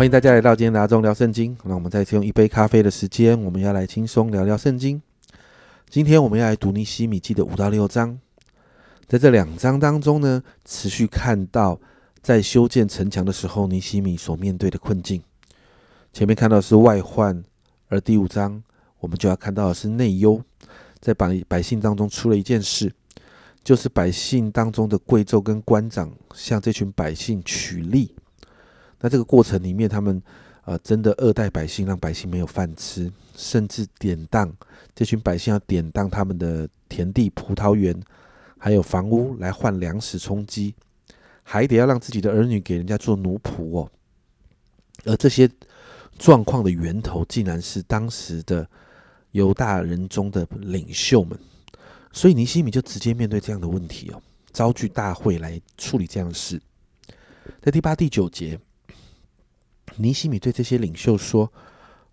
欢迎大家来到今天的阿忠聊圣经。那我们再次用一杯咖啡的时间，我们要来轻松聊聊圣经。今天我们要来读尼西米记的五到六章。在这两章当中呢，持续看到在修建城墙的时候，尼西米所面对的困境。前面看到的是外患，而第五章我们就要看到的是内忧。在百百姓当中出了一件事，就是百姓当中的贵胄跟官长向这群百姓取利。那这个过程里面，他们呃真的恶待百姓，让百姓没有饭吃，甚至典当这群百姓要典当他们的田地、葡萄园，还有房屋来换粮食充饥，还得要让自己的儿女给人家做奴仆哦。而这些状况的源头，竟然是当时的犹大人中的领袖们。所以尼西米就直接面对这样的问题哦，召聚大会来处理这样的事。在第八、第九节。尼西米对这些领袖说：“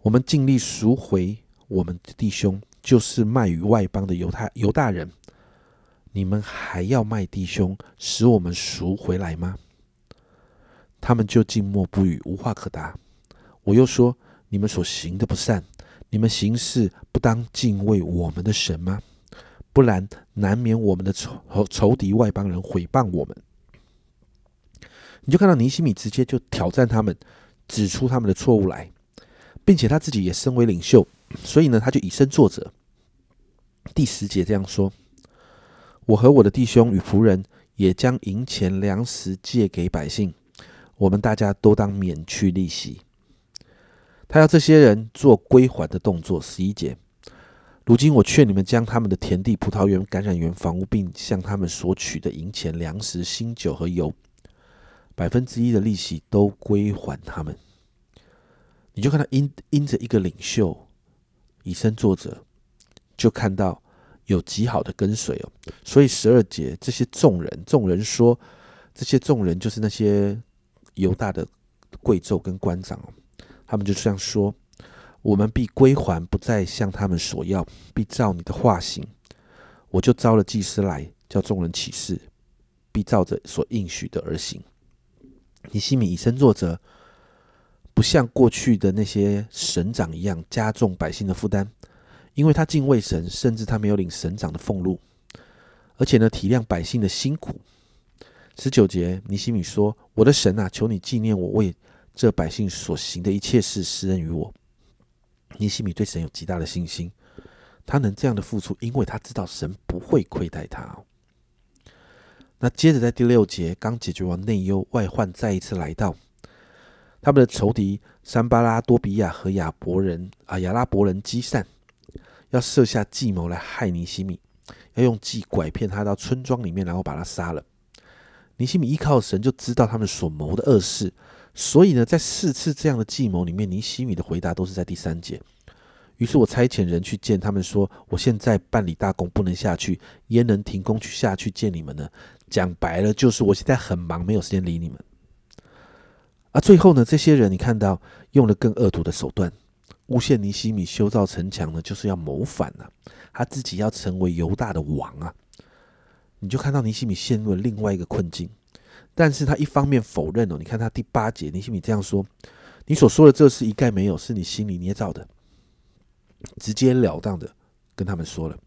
我们尽力赎回我们的弟兄，就是卖与外邦的犹太犹大人。你们还要卖弟兄，使我们赎回来吗？”他们就静默不语，无话可答。我又说：“你们所行的不善，你们行事不当敬畏我们的神吗？不然，难免我们的仇仇敌外邦人毁谤我们。”你就看到尼西米直接就挑战他们。指出他们的错误来，并且他自己也身为领袖，所以呢，他就以身作则。第十节这样说：“我和我的弟兄与仆人也将银钱粮食借给百姓，我们大家都当免去利息。”他要这些人做归还的动作。十一节：“如今我劝你们将他们的田地、葡萄园、感染园、房屋，并向他们索取的银钱、粮食、新酒和油。”百分之一的利息都归还他们，你就看到因因着一个领袖以身作则，就看到有极好的跟随哦。所以十二节这些众人，众人说，这些众人就是那些犹大的贵胄跟官长哦，他们就这样说：我们必归还，不再向他们索要，必照你的话行。我就招了祭司来，叫众人起誓，必照着所应许的而行。尼西米以身作则，不像过去的那些省长一样加重百姓的负担，因为他敬畏神，甚至他没有领省长的俸禄，而且呢体谅百姓的辛苦。十九节，尼西米说：“我的神啊，求你纪念我为这百姓所行的一切事，施恩于我。”尼西米对神有极大的信心，他能这样的付出，因为他知道神不会亏待他。那接着在第六节刚解决完内忧外患，再一次来到他们的仇敌山巴拉多比亚和亚伯人啊亚拉伯人基善，要设下计谋来害尼西米，要用计拐骗他到村庄里面，然后把他杀了。尼西米依靠神就知道他们所谋的恶事，所以呢，在四次这样的计谋里面，尼西米的回答都是在第三节。于是我差遣人去见他们，说：“我现在办理大功，不能下去，焉能停工去下去见你们呢？”讲白了，就是我现在很忙，没有时间理你们。啊，最后呢，这些人你看到用了更恶毒的手段，诬陷尼西米修造城墙呢，就是要谋反呢，他自己要成为犹大的王啊。你就看到尼西米陷入了另外一个困境，但是他一方面否认哦，你看他第八节，尼西米这样说：“你所说的这事一概没有，是你心里捏造的。”直截了当的跟他们说了。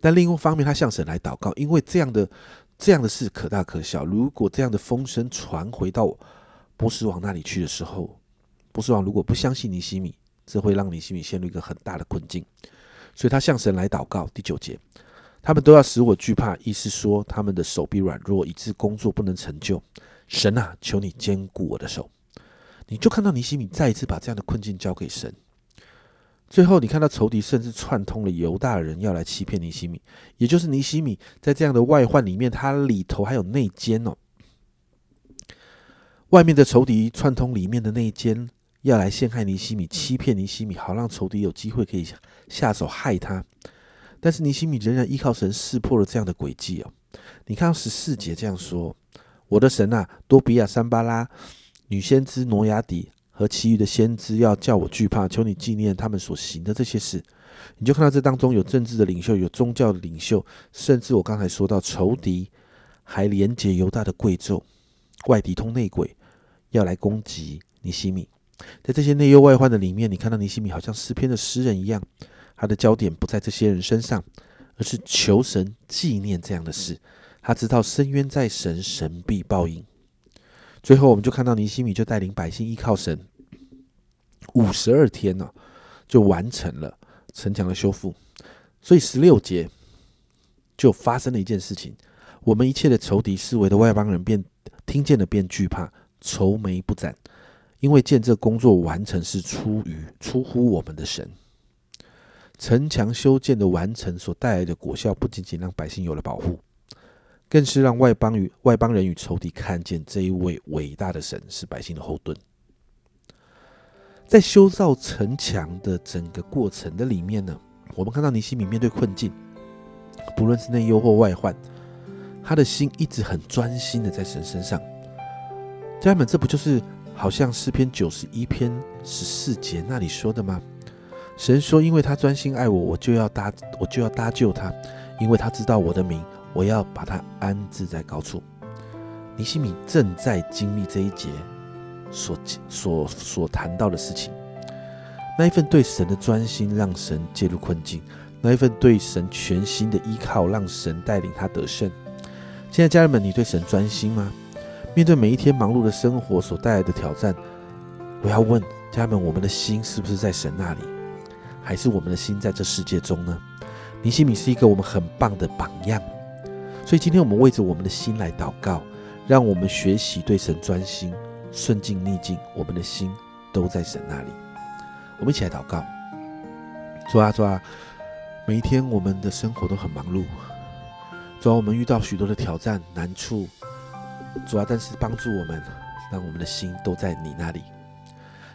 但另一方面，他向神来祷告，因为这样的。这样的事可大可小。如果这样的风声传回到波斯王那里去的时候，波斯王如果不相信尼西米，这会让尼西米陷入一个很大的困境。所以他向神来祷告。第九节，他们都要使我惧怕，意思说他们的手臂软弱，以致工作不能成就。神啊，求你坚固我的手。你就看到尼西米再一次把这样的困境交给神。最后，你看到仇敌甚至串通了犹大人要来欺骗尼西米，也就是尼西米在这样的外患里面，他里头还有内奸哦。外面的仇敌串通里面的内奸，要来陷害尼西米，欺骗尼西米，好让仇敌有机会可以下手害他。但是尼西米仍然依靠神识破了这样的诡计哦。你看到十四节这样说：“我的神啊，多比亚、山巴拉、女先知挪亚底。”和其余的先知要叫我惧怕，求你纪念他们所行的这些事。你就看到这当中有政治的领袖，有宗教的领袖，甚至我刚才说到仇敌，还连结犹大的贵胄，外敌通内鬼，要来攻击尼西米。在这些内忧外患的里面，你看到尼西米好像诗篇的诗人一样，他的焦点不在这些人身上，而是求神纪念这样的事。他知道深渊在神，神必报应。最后，我们就看到尼西米就带领百姓依靠神，五十二天呢，就完成了城墙的修复。所以十六节就发生了一件事情：我们一切的仇敌、思维的外邦人，便听见了，便惧怕，愁眉不展。因为见这工作完成是出于出乎我们的神，城墙修建的完成所带来的果效，不仅仅让百姓有了保护，更是让外邦与外邦人与仇敌看见这一位伟大的神是百姓的后盾。在修造城墙的整个过程的里面呢，我们看到尼西米面对困境，不论是内忧或外患，他的心一直很专心的在神身上。家人们，这不就是？好像诗篇九十一篇十四节那里说的吗？神说：“因为他专心爱我，我就要搭，我就要搭救他，因为他知道我的名，我要把它安置在高处。”尼西米正在经历这一节所所所谈到的事情。那一份对神的专心，让神介入困境；那一份对神全新的依靠，让神带领他得胜。现在，家人们，你对神专心吗？面对每一天忙碌的生活所带来的挑战，我要问家人们：我们的心是不是在神那里，还是我们的心在这世界中呢？尼西米是一个我们很棒的榜样，所以今天我们为着我们的心来祷告，让我们学习对神专心，顺境逆境，我们的心都在神那里。我们一起来祷告：主啊，主啊，每一天我们的生活都很忙碌，主啊，我们遇到许多的挑战难处。主啊，但是帮助我们，让我们的心都在你那里。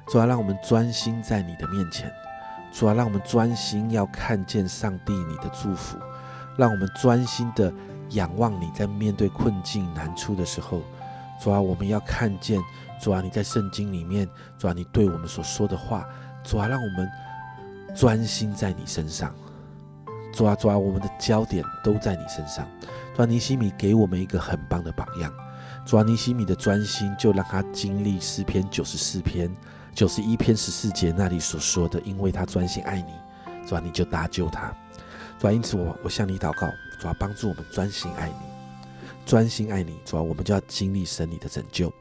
主啊，让我们专心在你的面前。主啊，让我们专心要看见上帝你的祝福。让我们专心的仰望你在面对困境难处的时候。主啊，我们要看见主啊你在圣经里面，主啊你对我们所说的话。主啊，让我们专心在你身上。主啊，主啊，我们的焦点都在你身上。主啊，尼西米给我们一个很棒的榜样。主啊，尼西米的专心，就让他经历诗篇九十四篇、九十一篇十四节那里所说的，因为他专心爱你，主啊，你就搭救他。主啊，因此我我向你祷告，主啊，帮助我们专心爱你，专心爱你。主啊，我们就要经历神你的拯救，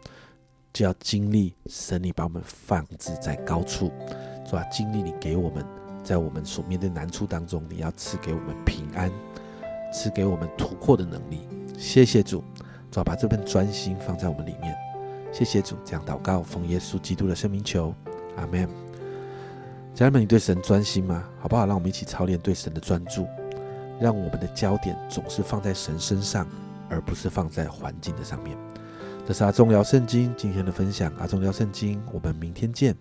就要经历神你把我们放置在高处。主啊，经历你给我们在我们所面对难处当中，你要赐给我们平安，赐给我们突破的能力。谢谢主。主要把这份专心放在我们里面，谢谢主，这样祷告，奉耶稣基督的圣名求，阿门。家人们，你对神专心吗？好不好？让我们一起操练对神的专注，让我们的焦点总是放在神身上，而不是放在环境的上面。这是阿忠聊圣经今天的分享，阿忠聊圣经，我们明天见。